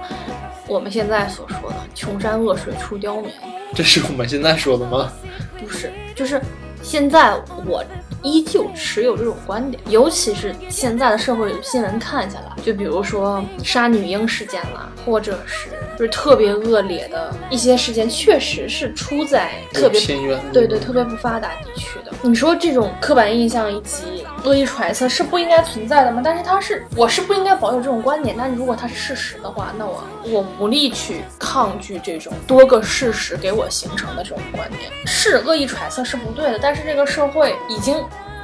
我们现在所说的“穷山恶水出刁民这是我们现在说的吗？”，不是，就是现在我依旧持有这种观点，尤其是现在的社会新闻看下来，就比如说杀女婴事件啦，或者是就是特别恶劣的一些事件，确实是出在特别偏远对对，特别不发达地区的。你说这种刻板印象以及恶意揣测是不应该存在的吗？但是它是，我是不应该保有这种观点。但如果它是事实的话，那我我无力去抗拒这种多个事实给我形成的这种观念。是恶意揣测是不对的，但是这个社会已经。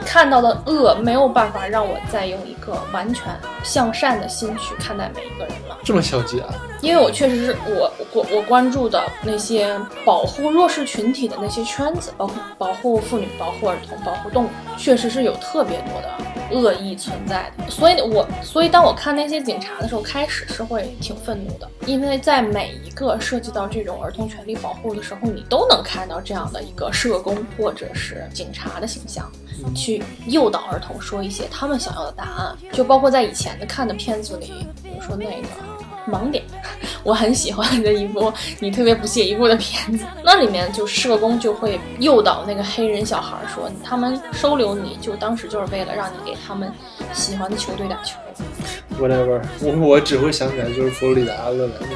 看到的恶没有办法让我再用一个完全向善的心去看待每一个人了。这么消极啊？因为我确实是我我我关注的那些保护弱势群体的那些圈子，包括保护妇女、保护儿童、保护动物，确实是有特别多的恶意存在的。所以我所以当我看那些警察的时候，开始是会挺愤怒的，因为在每一个涉及到这种儿童权利保护的时候，你都能看到这样的一个社工或者是警察的形象。去诱导儿童说一些他们想要的答案，就包括在以前的看的片子里，比如说那个《盲点》，[laughs] 我很喜欢的一部你特别不屑一顾的片子，那里面就社工就会诱导那个黑人小孩说，他们收留你就当时就是为了让你给他们喜欢的球队打球。whatever，我我只会想起来就是佛罗里达的那个。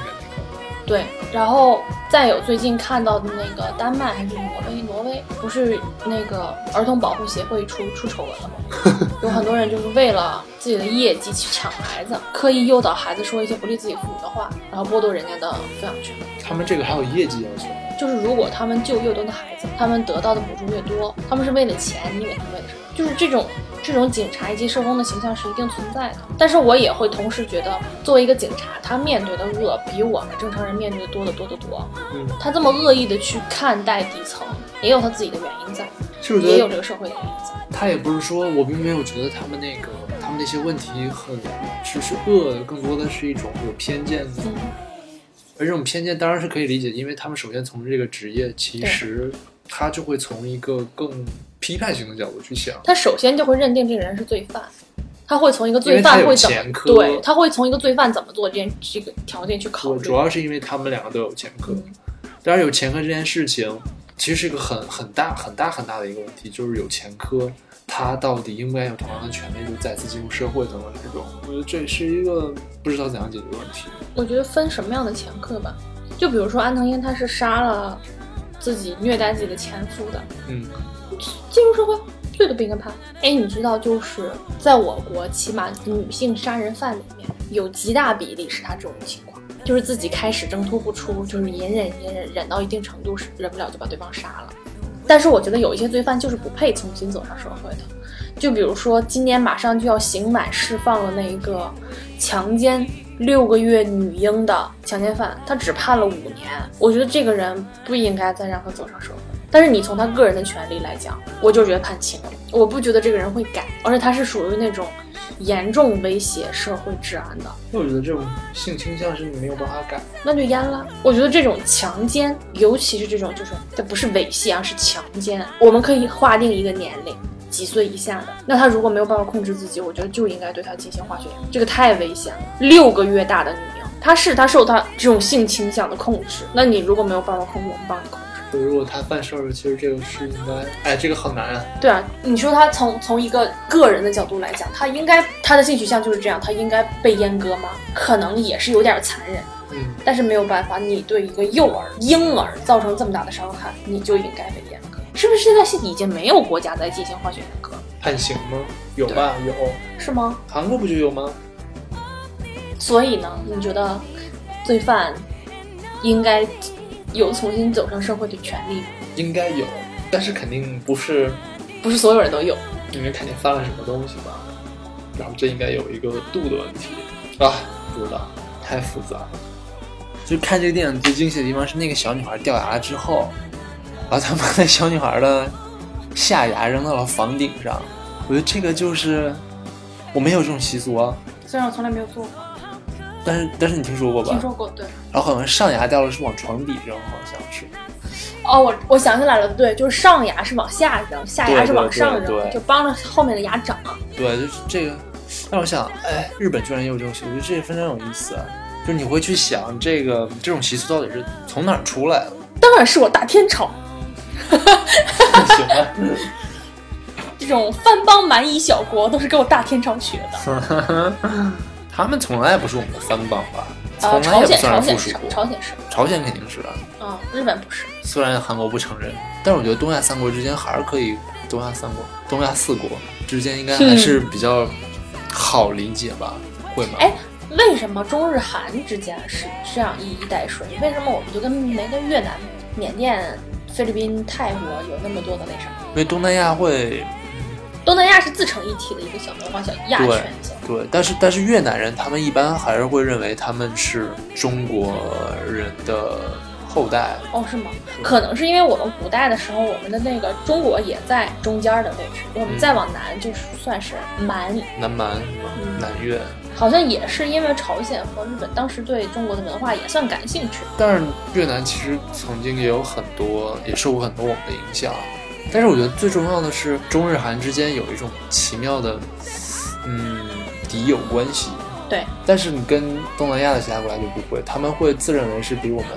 对，然后再有最近看到的那个丹麦还是挪威，挪威不是那个儿童保护协会出出丑闻了吗？[laughs] 有很多人就是为了自己的业绩去抢孩子，刻意诱导孩子说一些不利自己父母的话，然后剥夺人家的抚养权。他们这个还有业绩要求。就是如果他们救越多的孩子，他们得到的补助越多，他们是为了钱，你以为他们为了什么？就是这种这种警察以及社工的形象是一定存在的。但是我也会同时觉得，作为一个警察，他面对的恶比我们正常人面对的多得多得多。嗯，他这么恶意的去看待底层，也有他自己的原因在，其实我觉得也有这个社会的原因在。他也不是说我并没有觉得他们那个他们那些问题很只是恶的，更多的是一种有偏见的。嗯，而这种偏见当然是可以理解，因为他们首先从事这个职业，其实他就会从一个更批判性的角度去想。他首先就会认定这个人是罪犯，他会从一个罪犯会怎么前科对，他会从一个罪犯怎么做这件这个条件去考虑。主要是因为他们两个都有前科。嗯当然，有前科这件事情其实是一个很很大很大很大的一个问题，就是有前科，他到底应不应该有同样的权利，就再次进入社会等等这种，我觉得这是一个不知道怎样解决的问题。我觉得分什么样的前科吧，就比如说安藤英，他是杀了自己虐待自己的前夫的，嗯，进入社会罪都不应该判。哎，你知道，就是在我国，起码女性杀人犯里面有极大比例是他这种情况，就是自己开始挣脱不出，就是隐忍隐忍，忍到一定程度是忍不了就把对方杀了。但是我觉得有一些罪犯就是不配重新走上社会的，就比如说今年马上就要刑满释放了那一个强奸六个月女婴的强奸犯，他只判了五年。我觉得这个人不应该再让他走上社会。但是你从他个人的权利来讲，我就觉得判轻了。我不觉得这个人会改，而且他是属于那种严重威胁社会治安的，那我觉得这种性倾向是你没有办法改。那就阉了。我觉得这种强奸，尤其是这种就是这不是猥亵啊，是强奸，我们可以划定一个年龄。几岁以下的，那他如果没有办法控制自己，我觉得就应该对他进行化学养。这个太危险了，六个月大的女婴，她是她受她这种性倾向的控制，那你如果没有办法控制，我们帮你控制。如果他犯事儿了，其实这个是应该，哎，这个好难啊。对啊，你说他从从一个个人的角度来讲，他应该他的性取向就是这样，他应该被阉割吗？可能也是有点残忍，嗯，但是没有办法，你对一个幼儿、婴儿造成这么大的伤害，你就应该被阉割。是不是现在是已经没有国家在进行化学阉割？判刑吗？有吧？有。是吗？韩国不就有吗？所以呢，你觉得罪犯应该有重新走上社会的权利吗？应该有，但是肯定不是，不是所有人都有。因为看你犯了什么东西吧。然后这应该有一个度的问题啊，不知道，太复杂了。就看这个电影最惊喜的地方是那个小女孩掉牙之后，然后他把那小女孩的下牙扔到了房顶上。我觉得这个就是我没有这种习俗啊，虽然我从来没有做过，但是但是你听说过吧？听说过，对。然后好像上牙掉了是往床底扔，好像是。哦，我我想起来了，对，就是上牙是往下扔，下牙是往上扔，就帮着后面的牙长。对，就是这个，但我想，哎，日本居然也有这种习俗，我觉得这也非常有意思啊。就是你会去想，这个这种习俗到底是从哪儿出来的？[laughs] 当然是我大天朝行吧，这种藩邦蛮夷小国都是跟我大天朝学的。[laughs] 他们从来不是我们的藩邦吧？呃，从来也不朝鲜朝算是附属国。朝鲜是，朝鲜肯定是啊，嗯，日本不是。虽然韩国不承认，但是我觉得东亚三国之间还是可以，东亚三国、东亚四国之间应该还是比较好理解吧？会吗？哎，为什么中日韩之间是这样一衣带水？为什么我们就跟没跟越南、缅甸、菲律宾、泰国有那么多的那什么？因为东南亚会东南亚是自成一体的一个小文化小亚圈子。对，但是但是越南人他们一般还是会认为他们是中国人的后代。哦，是吗？可能是因为我们古代的时候，我们的那个中国也在中间的位置，我们再往南就是算是蛮，南蛮、嗯南越，好像也是因为朝鲜和日本当时对中国的文化也算感兴趣。但是越南其实曾经也有很多，也受过很多我们的影响。但是我觉得最重要的是，中日韩之间有一种奇妙的，嗯，敌友关系。对，但是你跟东南亚的其他国家就不会，他们会自认为是比我们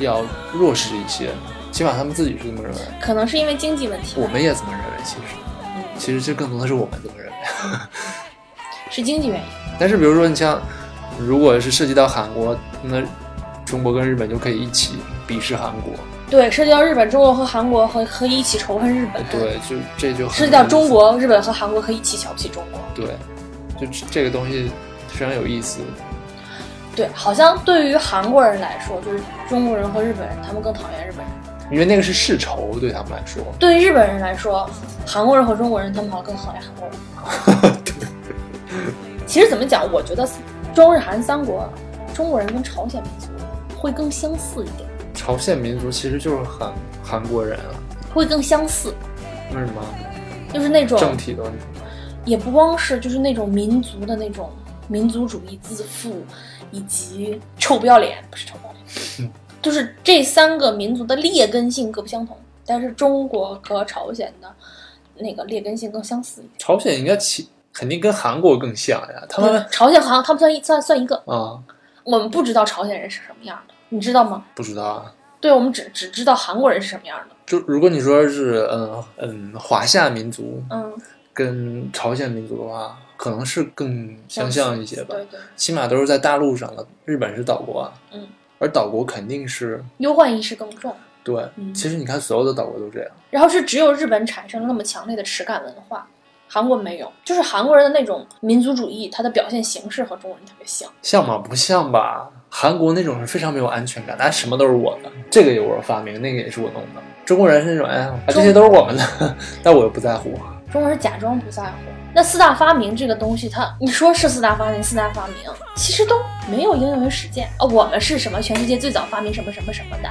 要弱势一些，起码他们自己是这么认为。可能是因为经济问题，我们也这么认为，其实，嗯其实这更多的是我们这么认为。[laughs] 是经济原因。但是比如说，你像如果是涉及到韩国，那中国跟日本就可以一起鄙视韩国。对，涉及到日本、中国和韩国和可以一起仇恨日本。对，就这就涉及到中国、日本和韩国可以一起瞧不起中国。对，就这个东西非常有意思。对，好像对于韩国人来说，就是中国人和日本人，他们更讨厌日本人；因为那个是世仇，对他们来说。对于日本人来说，韩国人和中国人，他们好像更讨厌韩国人。[laughs] 其实怎么讲，我觉得中日韩三国，中国人跟朝鲜民族会更相似一点，朝鲜民族其实就是韩韩国人啊，会更相似，为什么？就是那种政体的问题。也不光是就是那种民族的那种民族主义自负以及臭不要脸，不是臭不要脸，[laughs] 就是这三个民族的劣根性各不相同。但是中国和朝鲜的那个劣根性更相似一点。朝鲜应该其肯定跟韩国更像呀，他们朝鲜好像他们算一算算一个，啊我们不知道朝鲜人是什么样的，你知道吗？不知道啊。对，我们只只知道韩国人是什么样的。就如果你说是嗯嗯华夏民族嗯，跟朝鲜民族的话，可能是更相像一些吧。对对，起码都是在大陆上的，日本是岛国啊，嗯，而岛国肯定是忧患意识更重。对。嗯其实你看，所有的岛国都这样。然后是只有日本产生了那么强烈的耻感文化，韩国没有。就是韩国人的那种民族主义，它的表现形式和中国人特别像。像吗？不像吧？韩国那种是非常没有安全感，那什么都是我的，这个也我发明，那个也是我弄的。中国人是那种，哎这些都是我们的，[laughs] 但我又不在乎。中国人假装不在乎。那四大发明这个东西，它你说是四大发明，四大发明其实都没有应用于实践啊。我们是什么？全世界最早发明什么什么什么的。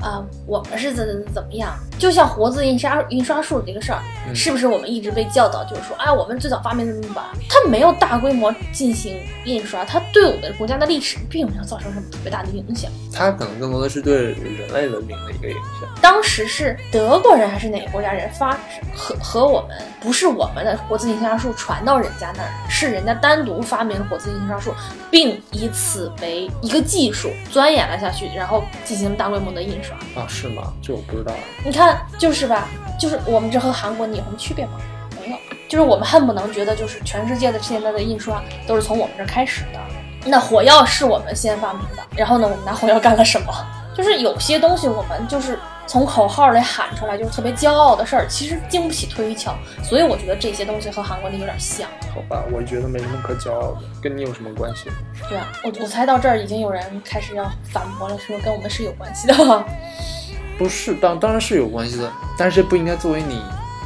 啊、我们是怎怎怎么样？就像活字印刷印刷术这个事儿，嗯是不是我们一直被教导，就是说，哎，我们最早发明什么吧？它没有大规模进行印刷，它对我们国家的历史并没有造成什么特别大的影响。它可能更多的是对人类文明的一个影响。当时是德国人还是哪个国家人发和和我们不是我们的活字印刷术传到人家那儿，是人家单独发明了活字印刷术，并以此为一个技术钻研了下去，然后进行大规模的印刷。啊，是吗？这我不知道。你看，就是吧，就是我们这和韩国你有什么区别吗？没有，就是我们恨不能觉得就是全世界的现在的印刷都是从我们这儿开始的。那火药是我们先发明的，然后呢，我们拿火药干了什么？就是有些东西我们就是从口号里喊出来，就是特别骄傲的事儿，其实经不起推敲。所以我觉得这些东西和韩国的有点像。好吧，我觉得没什么可骄傲的，跟你有什么关系？对啊，我我猜到这儿已经有人开始要反驳了，说跟我们是有关系的。不是，当当然是有关系的，但是不应该作为你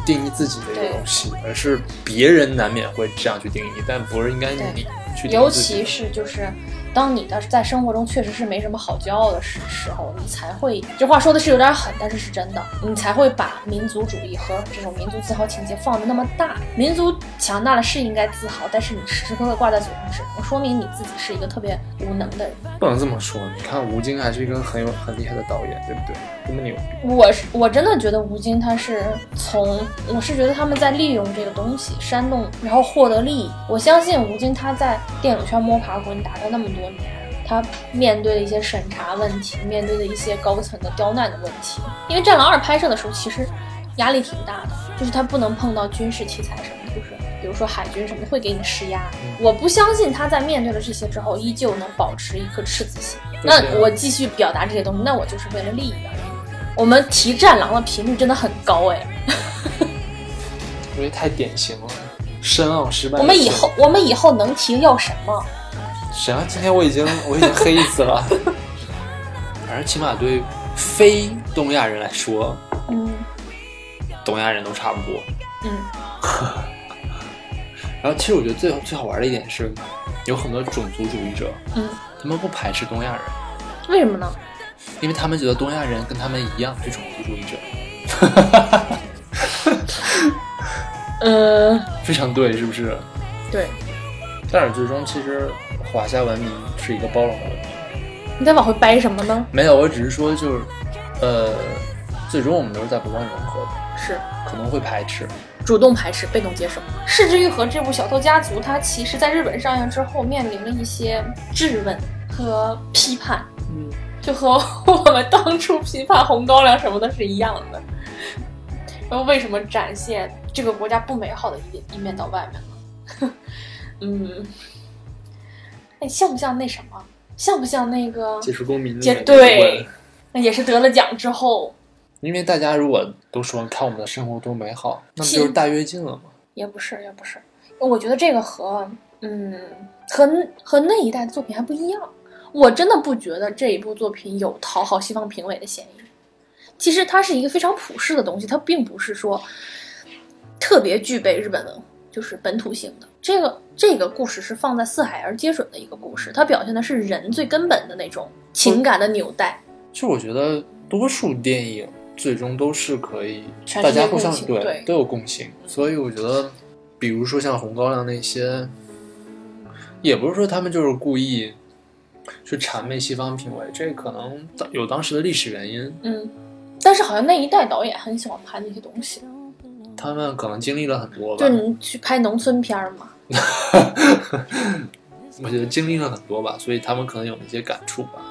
定义自己的一个东西，而是别人难免会这样去定义，但不是应该你去定义尤自己其是就是，当你的在生活中确实是没什么好骄傲的时时候，你才会这话说的是有点狠，但是是真的，你才会把民族主义和这种民族自豪情节放的那么大。民族强大了是应该自豪，但是你时时刻刻挂在嘴上，只能说明你自己是一个特别无能的人。不能这么说。你看吴京还是一个很有很厉害的导演，对不对？这么牛逼。我是我真的觉得吴京他是从，我是觉得他们在利用这个东西煽动，然后获得利益。我相信吴京他在电影圈摸爬滚打了那么多年，他面对的一些审查问题，面对的一些高层的刁难的问题。因为《战狼二》拍摄的时候，其实压力挺大的，就是他不能碰到军事题材什么的，就是比如说海军什么的会给你施压。我不相信他在面对了这些之后，依旧能保持一颗赤子心。那我继续表达这些东西，那我就是为了利益而已。我们提战狼的频率真的很高哎，[laughs] 因为太典型了，深奥失败。我们以后我们以后能提要什么？行啊，今天我已经我已经黑一次了。[laughs] 反正起码对非东亚人来说，嗯东亚人都差不多。嗯，[laughs] 然后其实我觉得最最好玩的一点是，有很多种族主义者，嗯，他们不排斥东亚人，为什么呢？因为他们觉得东亚人跟他们一样是种族主义者。[laughs] 呃，非常对，是不是？对，但是最终其实华夏文明是一个包容的文明。你在往回掰什么呢？没有，我只是说就是，呃，最终我们都是在不断融合的，是可能会排斥。主动排斥，被动接受。《失之愈合》这部《小偷家族》，它其实在日本上映之后，面临了一些质问和批判，嗯，就和我们当初批判红高粱什么的是一样的。然后为什么展现这个国家不美好的一一面到外面呢？[laughs] 嗯，哎，像不像那什么？像不像那个？接触公民的接那个对，那也是得了奖之后，因为大家如果都说看我们的生活多美好，那不就是大跃进了吗？也不是，也不是。我觉得这个和嗯和和那一代的作品还不一样。我真的不觉得这一部作品有讨好西方评委的嫌疑。其实它是一个非常普世的东西，它并不是说特别具备日本文就是本土性的。这个这个故事是放在四海而皆准的一个故事，它表现的是人最根本的那种情感的纽带。其实我觉得多数电影最终都是可以大家互相对都有共性，所以我觉得，比如说像红高粱那些，也不是说他们就是故意去谄媚西方品味，这可能有当时的历史原因。嗯，但是好像那一代导演很喜欢拍那些东西，他们可能经历了很多吧就，你去拍农村片儿嘛。[laughs] 我觉得经历了很多吧，所以他们可能有一些感触吧。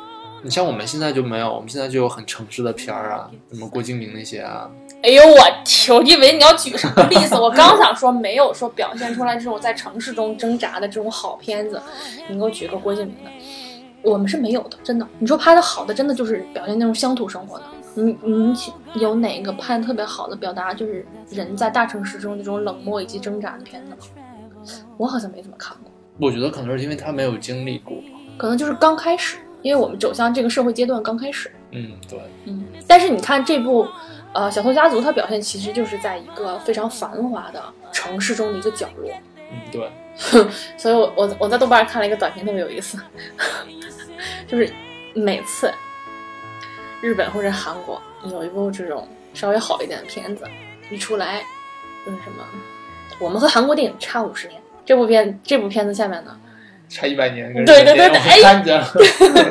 你像我们现在就没有，我们现在就有很城市的片儿啊，什么郭敬明那些啊，哎呦我天！我以为你要举什么例子，[laughs] 我刚想说没有说表现出来这种在城市中挣扎的这种好片子，你给我举个郭敬明的，我们是没有的，真的。你说拍的好的，真的就是表现那种乡土生活的。你你有哪个拍的特别好的表达就是人在大城市中那种冷漠以及挣扎的片子吗？我好像没怎么看过，我觉得可能是因为他没有经历过。可能就是刚开始，因为我们走向这个社会阶段刚开始。嗯，对，嗯，但是你看这部，呃，《小偷家族》，它表现其实就是在一个非常繁华的城市中的一个角落。嗯，对，[laughs] 所以我我我在豆瓣看了一个短评，特别有意思，[laughs] 就是每次日本或者韩国有一部这种稍微好一点的片子一出来，就是什么，我们和韩国电影差五十年。这部片这部片子下面呢，差一百年。对对对对哎我看见了。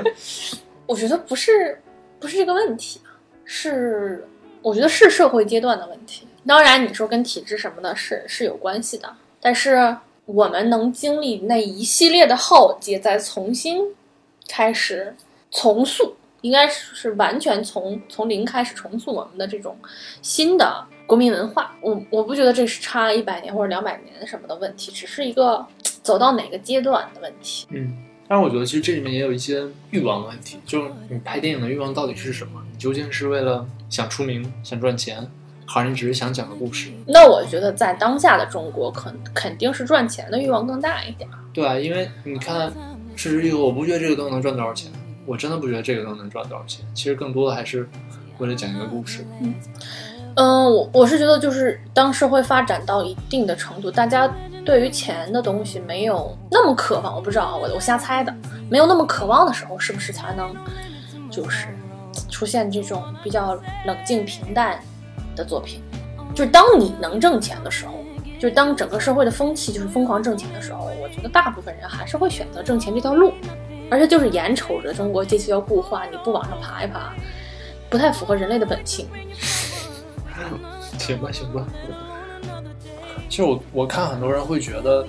[laughs] 我觉得不是不是这个问题，是我觉得是社会阶段的问题。当然，你说跟体制什么的是是有关系的，但是我们能经历那一系列的浩劫，再重新开始重塑，应该是是完全从从零开始重塑我们的这种新的国民文化。我我不觉得这是差一百年或者两百年什么的问题，只是一个走到哪个阶段的问题。嗯，但是我觉得其实这里面也有一些欲望的问题，就是你拍电影的欲望到底是什么？你究竟是为了想出名、想赚钱，还是你只是想讲个故事？那我觉得在当下的中国，肯肯定是赚钱的欲望更大一点。对啊，因为你看《失之愈合》，我不觉得这个都能赚多少钱，我真的不觉得这个都能赚多少钱。其实更多的还是为了讲一个故事。嗯，嗯我我是觉得，就是当社会发展到一定的程度，大家对于钱的东西没有那么渴望，我不知道啊，我我瞎猜的，没有那么渴望的时候，是不是才能就是出现这种比较冷静平淡的作品？就是当你能挣钱的时候，就是当整个社会的风气就是疯狂挣钱的时候，我觉得大部分人还是会选择挣钱这条路，而且就是眼瞅着中国阶级要固化，你不往上爬一爬，不太符合人类的本性。[laughs] 行吧，行吧。其实我我看很多人会觉得，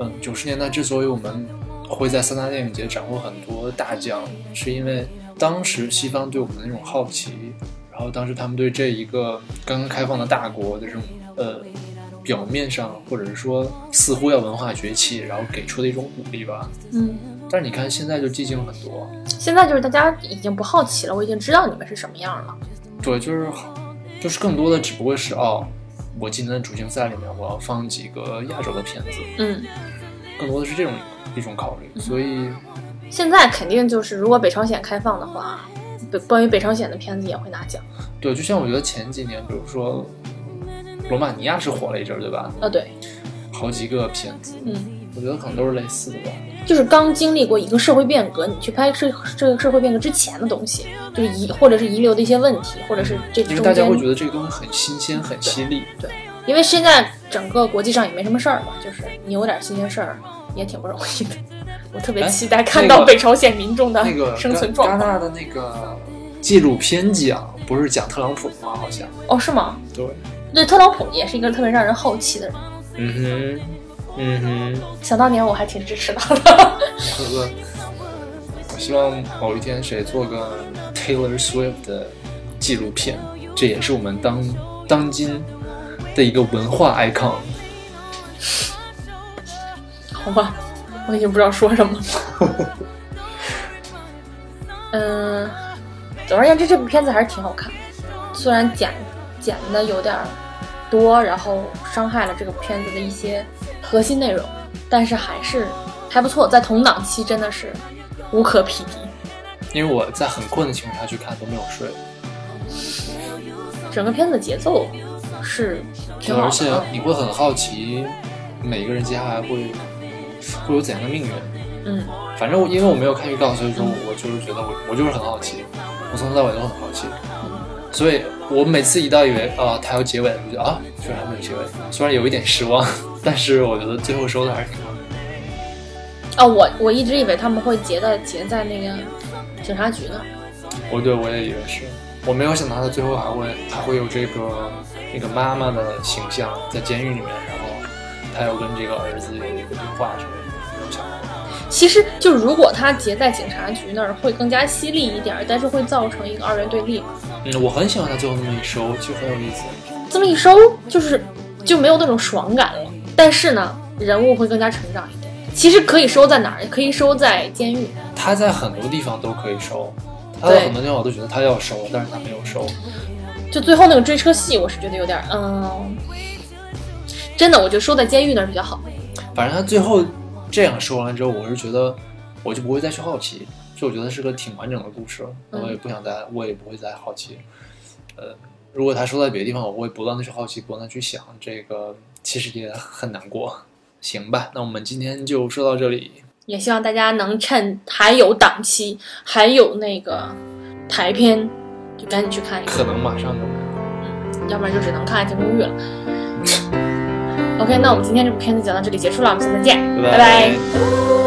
嗯，九十年代之所以我们会在三大电影节斩获很多大奖，是因为当时西方对我们的那种好奇，然后当时他们对这一个刚刚开放的大国的这种呃表面上或者是说似乎要文化崛起，然后给出的一种鼓励吧。嗯，但是你看现在就寂静很多，现在就是大家已经不好奇了，我已经知道你们是什么样了。对，就是就是更多的只不过是哦，我今年的主竞赛里面我要放几个亚洲的片子，嗯，更多的是这种一种考虑，所以现在肯定就是，如果北朝鲜开放的话，北关于北朝鲜的片子也会拿奖。对，就像我觉得前几年，比如说罗马尼亚是火了一阵儿，对吧？啊，对，好几个片子，嗯，我觉得可能都是类似的吧。就是刚经历过一个社会变革，你去拍这这个社会变革之前的东西，就是遗或者是遗留的一些问题，或者是这因为中间大家会觉得这个东西很新鲜、很犀利。对，因为现在整个国际上也没什么事儿嘛，就是你有点新鲜事儿也挺不容易的。我特别哎期待看到北朝鲜民众的那个生存戛状况。戛纳的那个纪录片奖不是讲特朗普吗？好像哦，是吗？对，对，特朗普也是一个特别让人好奇的人。嗯哼，嗯哼。想当年我还挺支持他的。这个，我希望某一天谁做个 Taylor Swift 的纪录片，这也是我们当当今的一个文化 icon。好吧，我已经不知道说什么了。[laughs] 嗯，总而言之，这部片子还是挺好看的，虽然剪剪的有点儿多，然后伤害了这个片子的一些核心内容，但是还是还不错，在同档期真的是无可匹敌。因为我在很困的情况下去看都没有睡，整个片子的节奏是挺好而且，你会很好奇每个人接下来会会有怎样的命运。嗯，反正我因为我没有看预告，所以说我就是觉得我我就是很好奇，我从头到尾都很好奇，所以我每次一到以为啊它要结尾了，我就觉得啊居然还没有结尾，虽然有一点失望，但是我觉得最后收的还是挺好的。哦，我我一直以为他们会结的结在那个警察局呢。我对我也以为是，我没有想到他最后还会还会有这个那个妈妈的形象在监狱里面，然后他要跟这个儿子有一个对话什么的。其实就如果他结在警察局那儿，会更加犀利一点儿，但是会造成一个二元对立。嗯，我很喜欢他最后那么一收，就很有意思。这么一收，就是就没有那种爽感了。但是呢，人物会更加成长一点。其实可以收在哪儿？可以收在监狱。他在很多地方都可以收，他在很多地方我都觉得他要收，但是他没有收。就最后那个追车戏，我是觉得有点，嗯，真的，我觉得收在监狱那儿比较好。反正他最后这样说完之后，我是觉得我就不会再去好奇，就我觉得是个挺完整的故事，嗯我也不想再，我也不会再好奇。呃，如果他说在别的地方，我会不断的去好奇，不断的去想，这个其实也很难过。行吧，那我们今天就说到这里。也希望大家能趁还有档期，还有那个台片，就赶紧去看一看，可能马上就没了。要不然就只能看《爱情公寓》了。OK，那我们今天这部片子讲到这里结束了，我们下次再见，拜。拜拜